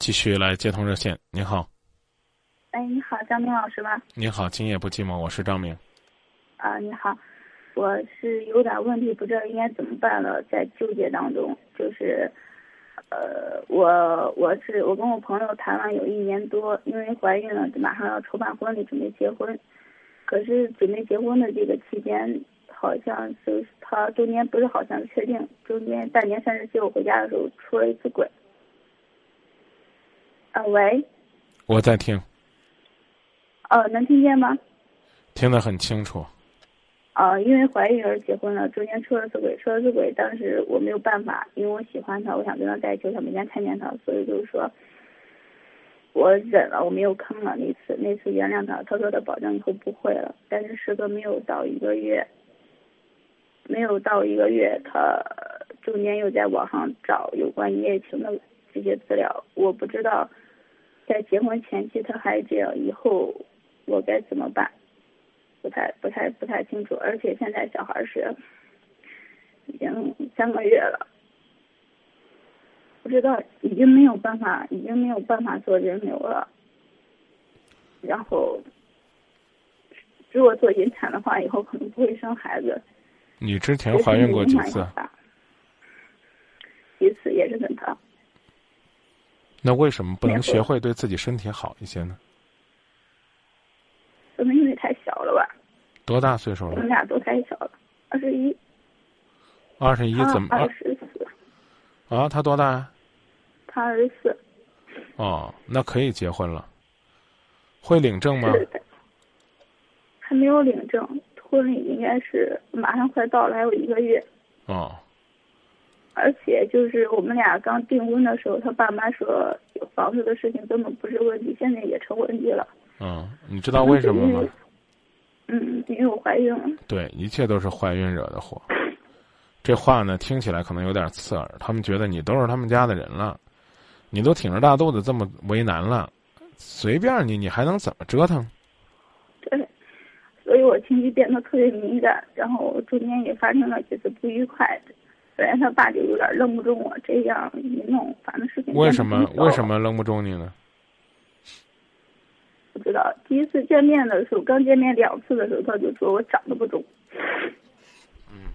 继续来接通热线，您好。哎，你好，张明老师吧？你好，今夜不寂寞，我是张明。啊，你好，我是有点问题，不知道应该怎么办了，在纠结当中。就是，呃，我我是我跟我朋友谈了有一年多，因为怀孕了，马上要筹办婚礼，准备结婚。可是准备结婚的这个期间，好像就是他中间不是好像确定，中间大年三十接我回家的时候出了一次轨。啊，喂，我在听。哦，能听见吗？听得很清楚。啊，因为怀孕而结婚了，中间出了次轨，出了次轨，当时我没有办法，因为我喜欢他，我想跟他在一起，我想每天看见他，所以就是说，我忍了，我没有坑了那次，那次原谅他，他说他保证以后不会了，但是时隔没有到一个月，没有到一个月，他中间又在网上找有关一夜情的这些资料，我不知道，在结婚前期他还这样，以后。我该怎么办？不太、不太、不太清楚。而且现在小孩是已经三个月了，不知道已经没有办法，已经没有办法做人流了。然后，如果做引产的话，以后可能不会生孩子。你之前怀孕过几次？一次也是很疼。那为什么不能学会对自己身体好一些呢？可能因为太小了吧？多大岁数了？我们俩都太小了，二十一。二十一怎么？二十四。啊，他多大？他二十四。哦，那可以结婚了。会领证吗？还没有领证，婚礼应该是马上快到了，还有一个月。哦。而且就是我们俩刚订婚的时候，他爸妈说房子的事情根本不是问题，现在也成问题了。嗯，你知道为什么吗？嗯，因为我怀孕了。对，一切都是怀孕惹的祸。这话呢，听起来可能有点刺耳。他们觉得你都是他们家的人了，你都挺着大肚子这么为难了，随便你，你还能怎么折腾？对，所以我情绪变得特别敏感，然后中间也发生了几次不愉快的。本来他爸就有点愣不中我，这样一弄，反正事情为什么为什么愣不中你呢？不知道第一次见面的时候，刚见面两次的时候，他就说我长得不中。嗯，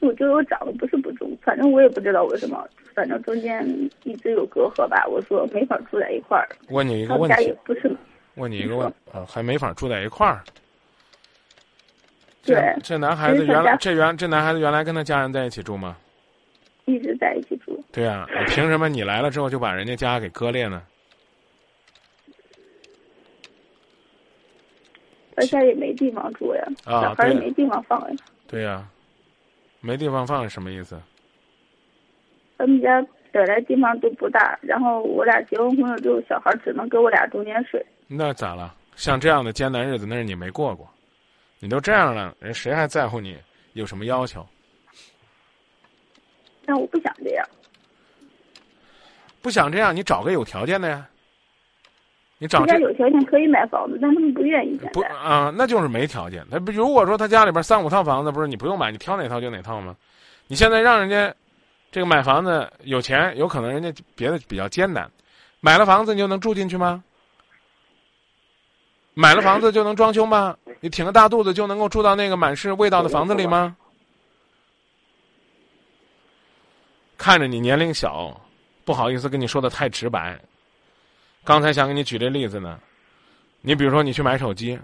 我觉得我长得不是不中，反正我也不知道为什么，反正中间一直有隔阂吧。我说没法住在一块儿。问你一个问题。家也不是。问你一个问啊，还没法住在一块儿。对。这男孩子原来这原这男孩子原来跟他家人在一起住吗？一直在一起住。对啊，凭什么你来了之后就把人家家给割裂呢？而且也没地方住呀，小孩也没地方放呀。对呀，没地方放是什么意思？他们家本来地方都不大，然后我俩结完婚了之后，小孩只能给我俩中间睡。那咋了？像这样的艰难日子，那是你没过过。你都这样了，人谁还在乎你？有什么要求？那我不想这样。不想这样，你找个有条件的呀。你找家有条件可以买房子，但他们不愿意。不啊，那就是没条件。他如果说他家里边三五套房子，不是你不用买，你挑哪套就哪套吗？你现在让人家这个买房子有钱，有可能人家别的比较艰难，买了房子你就能住进去吗？买了房子就能装修吗？你挺个大肚子就能够住到那个满是味道的房子里吗？看着你年龄小，不好意思跟你说的太直白。刚才想给你举这例子呢，你比如说你去买手机，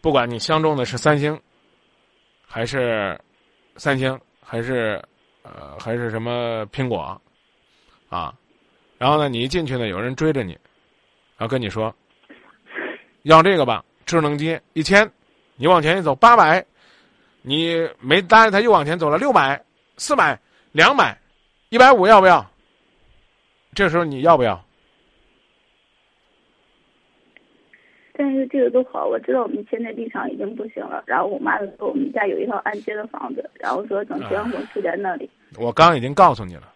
不管你相中的是三星，还是三星，还是呃还是什么苹果，啊，然后呢你一进去呢有人追着你，然后跟你说要这个吧，智能机一千，你往前一走八百，你没答应他又往前走了六百、四百、两百、一百五要不要？这时候你要不要？但是这个都好，我知道我们现在地场已经不行了。然后我妈说我们家有一套按揭的房子，然后说等结完婚住在那里。我刚已经告诉你了，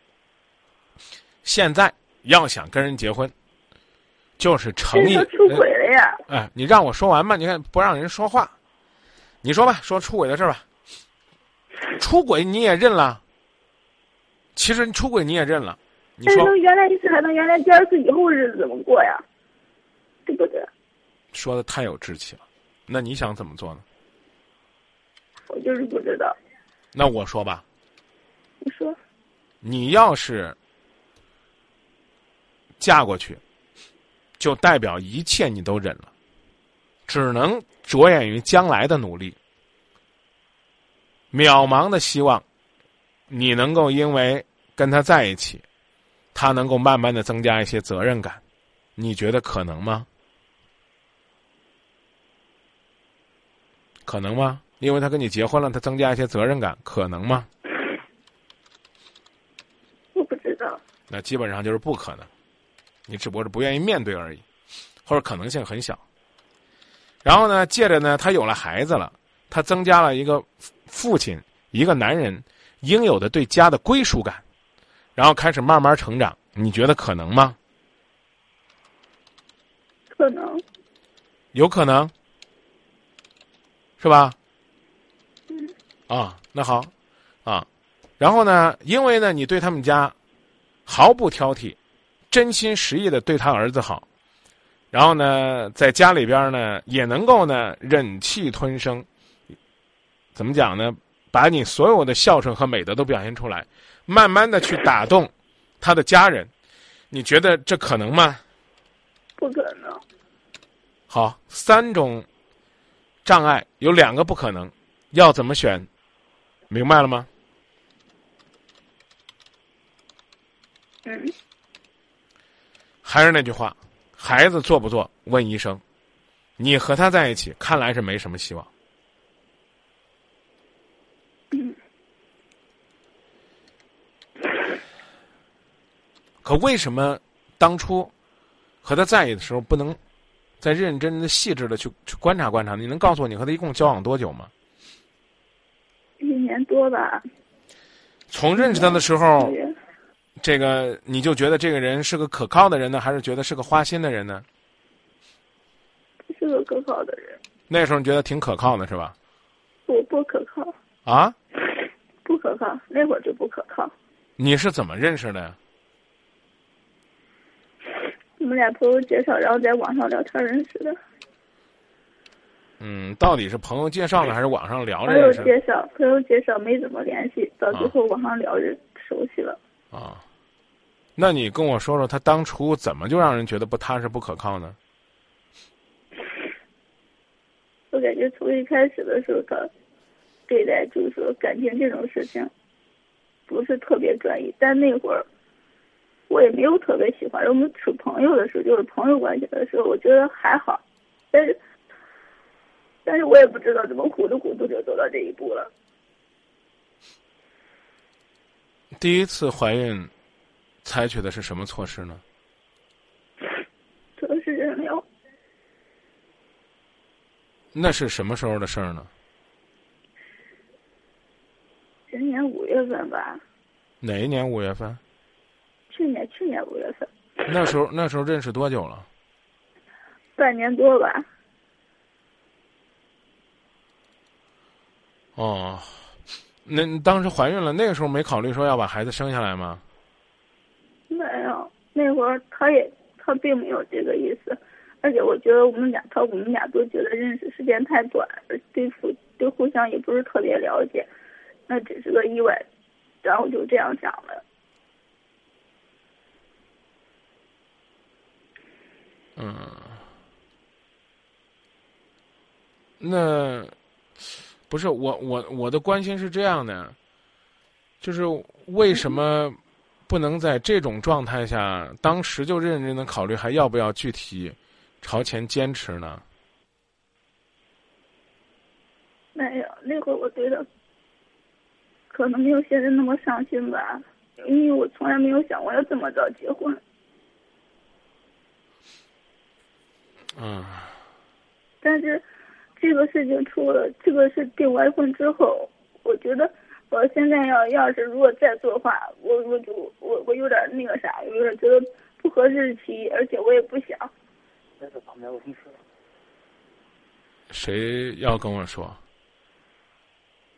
现在要想跟人结婚，就是诚意。出轨了呀！哎，你让我说完吧，你看不让人说话，你说吧，说出轨的事吧。出轨你也认了，其实你出轨你也认了。你说原来一次还能原谅第二次以后日子怎么过呀？对不对？说的太有志气了，那你想怎么做呢？我就是不知道。那我说吧，你说，你要是嫁过去，就代表一切你都忍了，只能着眼于将来的努力，渺茫的希望，你能够因为跟他在一起，他能够慢慢的增加一些责任感，你觉得可能吗？可能吗？因为他跟你结婚了，他增加一些责任感，可能吗？我不知道。那基本上就是不可能，你只不过是不愿意面对而已，或者可能性很小。然后呢，借着呢，他有了孩子了，他增加了一个父亲，一个男人应有的对家的归属感，然后开始慢慢成长。你觉得可能吗？可能。有可能。是吧？嗯。啊，那好，啊，然后呢？因为呢，你对他们家毫不挑剔，真心实意的对他儿子好，然后呢，在家里边呢，也能够呢忍气吞声。怎么讲呢？把你所有的孝顺和美德都表现出来，慢慢的去打动他的家人。你觉得这可能吗？不可能。好，三种。障碍有两个不可能，要怎么选？明白了吗？嗯。还是那句话，孩子做不做？问医生。你和他在一起，看来是没什么希望。嗯。可为什么当初和他在一起的时候不能？再认认真真的、细致的去去观察观察，你能告诉我你和他一共交往多久吗？一年多吧。从认识他的时候，这个你就觉得这个人是个可靠的人呢，还是觉得是个花心的人呢？是个可靠的人。那时候你觉得挺可靠的是吧？我不可靠。啊？不可靠，那会儿就不可靠。你是怎么认识的呀？我们俩朋友介绍，然后在网上聊天认识的。嗯，到底是朋友介绍的还是网上聊的？朋友介绍，朋友介绍没怎么联系，到最后网上聊着熟悉了。啊，那你跟我说说，他当初怎么就让人觉得不踏实、不可靠呢？我感觉从一开始的时候，他对待就是说感情这种事情不是特别专一，但那会儿。我也没有特别喜欢，我们处朋友的时候，就是朋友关系的时候，我觉得还好，但是，但是我也不知道怎么糊里糊涂就走到这一步了。第一次怀孕，采取的是什么措施呢？测试人流。那是什么时候的事儿呢？今年五月份吧。哪一年五月份？去年去年五月份，那时候那时候认识多久了？半年多吧。哦，那当时怀孕了，那个时候没考虑说要把孩子生下来吗？那会儿他也他并没有这个意思，而且我觉得我们俩他我们俩都觉得认识时间太短，对互对互相也不是特别了解，那只是个意外，然后就这样想了。嗯，那不是我我我的关心是这样的，就是为什么不能在这种状态下，当时就认真的考虑还要不要具体朝前坚持呢？没有，那会儿我觉得可能没有现在那么伤心吧，因为我从来没有想过要这么早结婚。嗯，但是这个事情出了，这个是订完婚之后，我觉得我现在要要是如果再做的话，我我就我我有点那个啥，有点觉得不合日期，而且我也不想。在这旁边，我跟你说。谁要跟我说？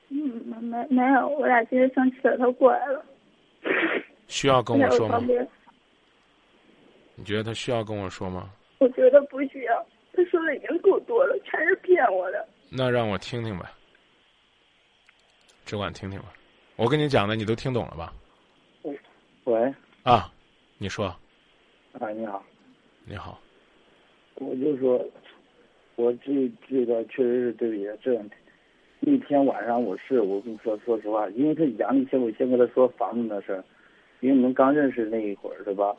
嗯，没没没有，我俩今天生气了，他过来了。需要跟我说吗？你觉得他需要跟我说吗？我觉得不需要，他说的已经够多了，全是骗我的。那让我听听呗，只管听听吧。我跟你讲的，你都听懂了吧？喂，啊，你说，啊，你好，你好，我就说，我这这个确实是对不起，这那天晚上我是我跟你说，说实话，因为他杨丽先我先跟他说房子的事儿，因为我们刚认识那一会儿，对吧？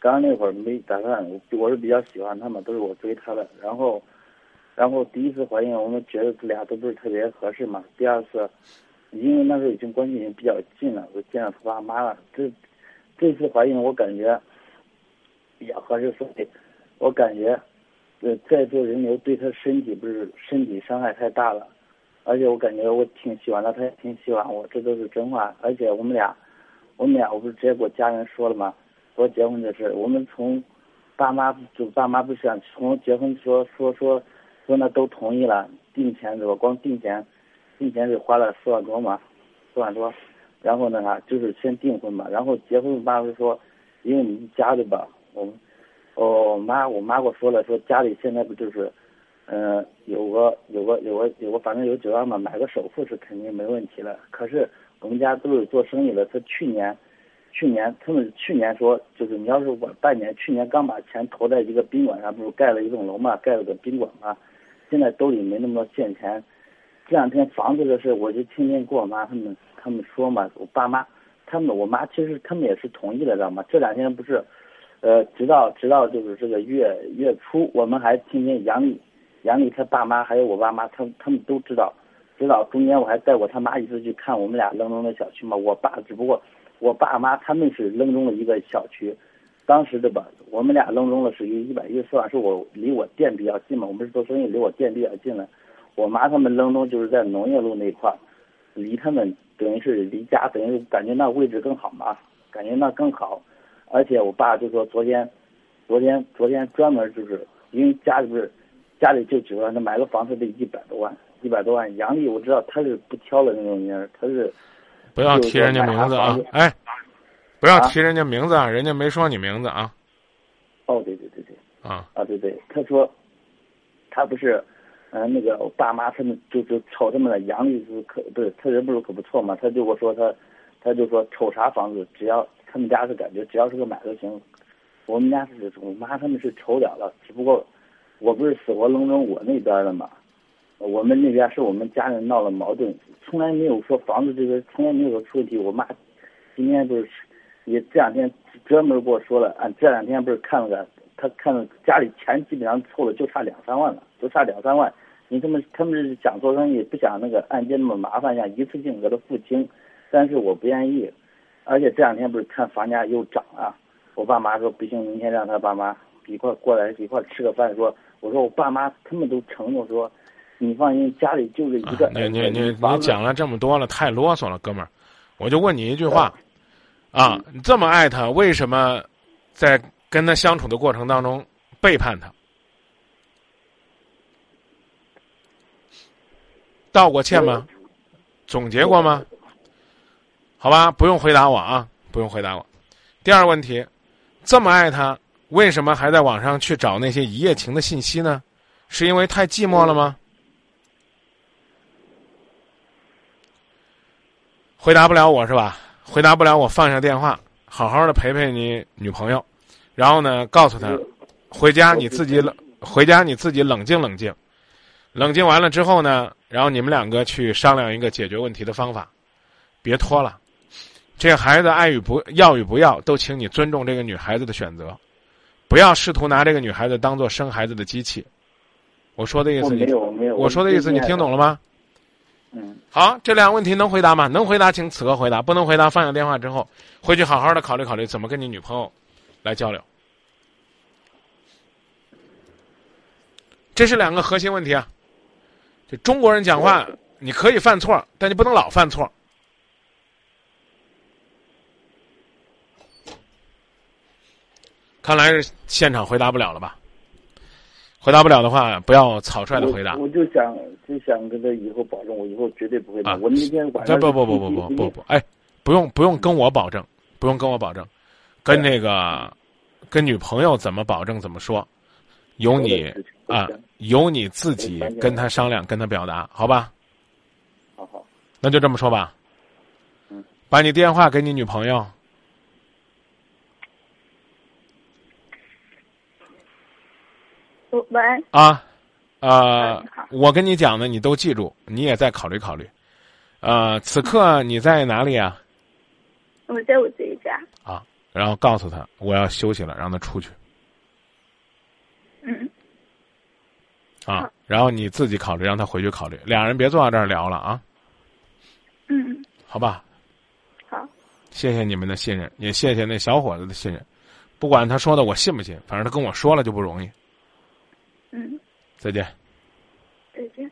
刚那会儿没打算，我我是比较喜欢他嘛，都是我追他的。然后，然后第一次怀孕，我们觉得这俩都不是特别合适嘛。第二次，因为那时候已经关系已经比较近了，我见到他爸妈了。这这次怀孕，我感觉比较合适，所以我感觉呃再做人流对他身体不是身体伤害太大了。而且我感觉我挺喜欢他，他也挺喜欢我，这都是真话。而且我们俩，我们俩我不是直接给我家人说了吗？说结婚的事，我们从爸妈就爸妈不想从结婚说说说说那都同意了，定钱对吧？光定钱，定钱是花了四万多嘛，四万多。然后那啥就是先订婚嘛，然后结婚，我爸就说，因为我们家的吧，我们，我妈我妈给我说了，说家里现在不就是，嗯，有个有个有个有个反正有九万嘛，买个首付是肯定没问题了。可是我们家都是做生意的，他去年。去年他们去年说，就是你要是晚半年，去年刚把钱投在一个宾馆上，不是盖了一栋楼嘛，盖了个宾馆嘛，现在兜里没那么多现钱。这两天房子的事，我就天天跟我妈他们他们说嘛，我爸妈他们我妈其实他们也是同意的，知道吗？这两天不是，呃，直到直到就是这个月月初，我们还天天杨丽杨丽他爸妈还有我爸妈，他他们都知道，知道中间我还带过他妈一次去看我们俩扔中的小区嘛，我爸只不过。我爸妈他们是扔中了一个小区，当时的吧，我们俩扔中了是一一百一十四万，是我离我店比较近嘛，我们是做生意，离我店比较近了。我妈他们扔东就是在农业路那块儿，离他们等于是离家，等于感觉那位置更好嘛，感觉那更好。而且我爸就说昨天，昨天昨天专门就是因为家里不是，家里就指望他买个房子得一百多万，一百多万。杨丽我知道他是不挑的那种人，他是。不要提人家名字啊！哎，不要提人家名字啊！人家没说你名字啊。哦，对对对对。啊啊，对对，他说，他不是，嗯，那个我爸妈他们就就瞅他们的杨丽是可不是他人不是可不错嘛？他就我说他，他就说瞅啥房子，只要他们家是感觉只要是个买都行。我们家是我妈他们是瞅了了，只不过我不是死活扔扔我那边的嘛。我们那边是我们家人闹了矛盾，从来没有说房子这个从来没有说出问题。我妈今天不是也这两天专门跟我说了，俺这两天不是看了个，他看了家里钱基本上凑了就差两三万了，就差两三万。你他们他们是想做生意，不想那个按揭那么麻烦，想一次性给他付清。但是我不愿意，而且这两天不是看房价又涨了，我爸妈说不行，明天让他爸妈一块过来一块吃个饭。说我说我爸妈他们都承诺说。你放心，家里就这一个。你你你你讲了这么多了，太啰嗦了，哥们儿。我就问你一句话，啊，你这么爱他，为什么在跟他相处的过程当中背叛他？道过歉吗？总结过吗？好吧，不用回答我啊，不用回答我。第二个问题，这么爱他，为什么还在网上去找那些一夜情的信息呢？是因为太寂寞了吗？回答不了我是吧？回答不了我放下电话，好好的陪陪你女朋友，然后呢，告诉他，回家你自己冷，回家你自己冷静冷静，冷静完了之后呢，然后你们两个去商量一个解决问题的方法，别拖了。这孩子爱与不要与不要，都请你尊重这个女孩子的选择，不要试图拿这个女孩子当做生孩子的机器。我说的意思，没有没有，我说的意思你听懂了吗？嗯，好，这两个问题能回答吗？能回答，请此刻回答；不能回答，放下电话之后，回去好好的考虑考虑，怎么跟你女朋友来交流。这是两个核心问题啊。就中国人讲话，你可以犯错，但你不能老犯错。看来是现场回答不了了吧？回答不了的话，不要草率的回答。我就想就想跟他以后保证，我以后绝对不会。啊，我那天晚上不不不不不不不，哎，不用不用跟我保证，不用跟我保证，跟那个跟女朋友怎么保证怎么说，由你啊，由你自己跟他商量，跟他表达，好吧？好好，那就这么说吧。嗯，把你电话给你女朋友。喂。啊，呃，我跟你讲的，你都记住，你也再考虑考虑。呃，此刻你在哪里啊？我在我自己家。啊，然后告诉他我要休息了，让他出去。嗯。啊，然后你自己考虑，让他回去考虑，俩人别坐在这儿聊了啊。嗯。好吧。好。谢谢你们的信任，也谢谢那小伙子的信任。不管他说的我信不信，反正他跟我说了就不容易。嗯。再见。再见。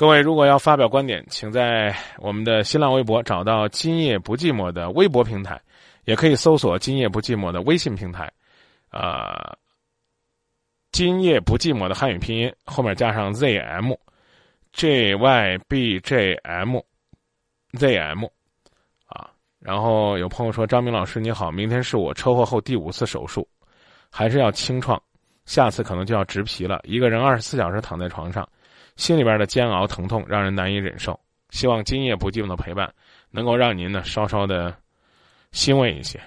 各位，如果要发表观点，请在我们的新浪微博找到“今夜不寂寞”的微博平台，也可以搜索“今夜不寂寞”的微信平台。呃，“今夜不寂寞”的汉语拼音后面加上 “zm”，j y b j m，zm。啊，然后有朋友说：“张明老师你好，明天是我车祸后第五次手术，还是要清创，下次可能就要植皮了。一个人二十四小时躺在床上。”心里边的煎熬、疼痛让人难以忍受。希望今夜不寂寞的陪伴，能够让您呢稍稍的欣慰一些。